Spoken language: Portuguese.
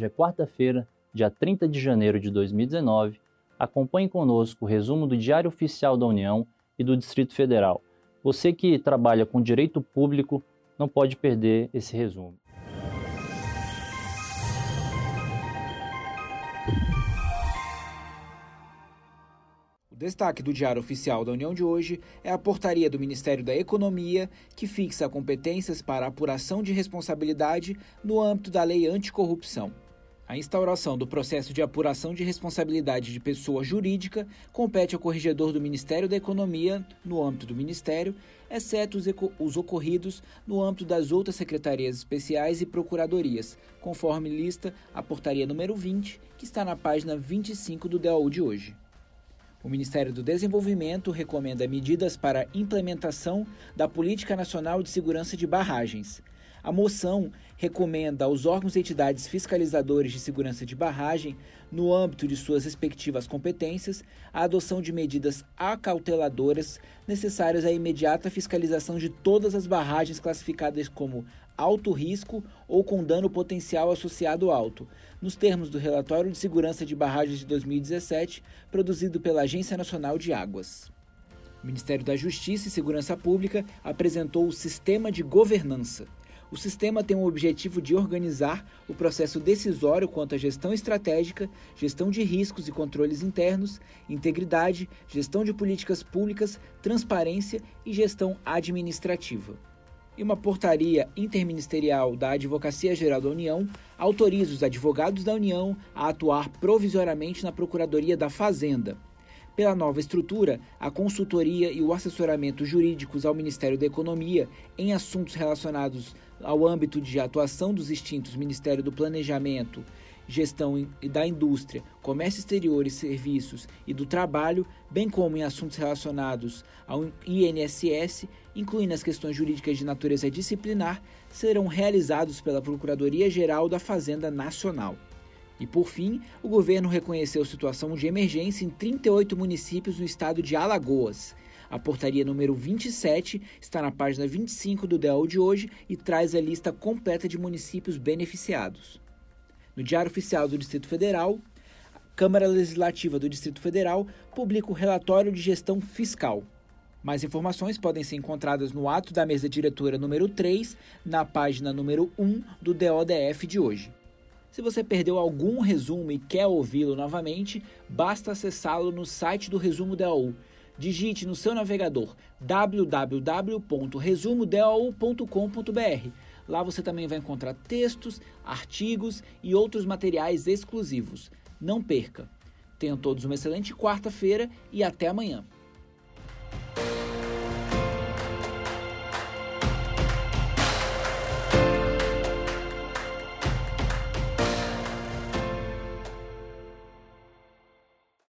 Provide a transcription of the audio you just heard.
É quarta-feira, dia 30 de janeiro de 2019. Acompanhe conosco o resumo do Diário Oficial da União e do Distrito Federal. Você que trabalha com direito público não pode perder esse resumo. O destaque do Diário Oficial da União de hoje é a portaria do Ministério da Economia que fixa competências para apuração de responsabilidade no âmbito da Lei Anticorrupção. A instauração do processo de apuração de responsabilidade de pessoa jurídica compete ao corregedor do Ministério da Economia, no âmbito do Ministério, exceto os ocorridos no âmbito das outras secretarias especiais e procuradorias, conforme lista a portaria número 20, que está na página 25 do DAU de hoje. O Ministério do Desenvolvimento recomenda medidas para implementação da Política Nacional de Segurança de Barragens. A moção recomenda aos órgãos e entidades fiscalizadores de segurança de barragem, no âmbito de suas respectivas competências, a adoção de medidas acauteladoras necessárias à imediata fiscalização de todas as barragens classificadas como alto risco ou com dano potencial associado alto, nos termos do relatório de segurança de barragens de 2017, produzido pela Agência Nacional de Águas. O Ministério da Justiça e Segurança Pública apresentou o Sistema de Governança o sistema tem o objetivo de organizar o processo decisório quanto à gestão estratégica, gestão de riscos e controles internos, integridade, gestão de políticas públicas, transparência e gestão administrativa. E uma portaria interministerial da Advocacia Geral da União autoriza os advogados da União a atuar provisoriamente na Procuradoria da Fazenda pela nova estrutura, a consultoria e o assessoramento jurídicos ao Ministério da Economia em assuntos relacionados ao âmbito de atuação dos extintos Ministério do Planejamento, Gestão da Indústria, Comércio Exterior e Serviços e do Trabalho, bem como em assuntos relacionados ao INSS, incluindo as questões jurídicas de natureza disciplinar, serão realizados pela Procuradoria-Geral da Fazenda Nacional. E por fim, o governo reconheceu situação de emergência em 38 municípios no estado de Alagoas. A portaria número 27 está na página 25 do DEL de hoje e traz a lista completa de municípios beneficiados. No Diário Oficial do Distrito Federal, a Câmara Legislativa do Distrito Federal publica o relatório de gestão fiscal. Mais informações podem ser encontradas no ato da mesa diretora número 3, na página número 1 do DODF de hoje. Se você perdeu algum resumo e quer ouvi-lo novamente, basta acessá-lo no site do Resumo DAU. Digite no seu navegador www.resumodau.com.br. Lá você também vai encontrar textos, artigos e outros materiais exclusivos. Não perca! Tenham todos uma excelente quarta-feira e até amanhã.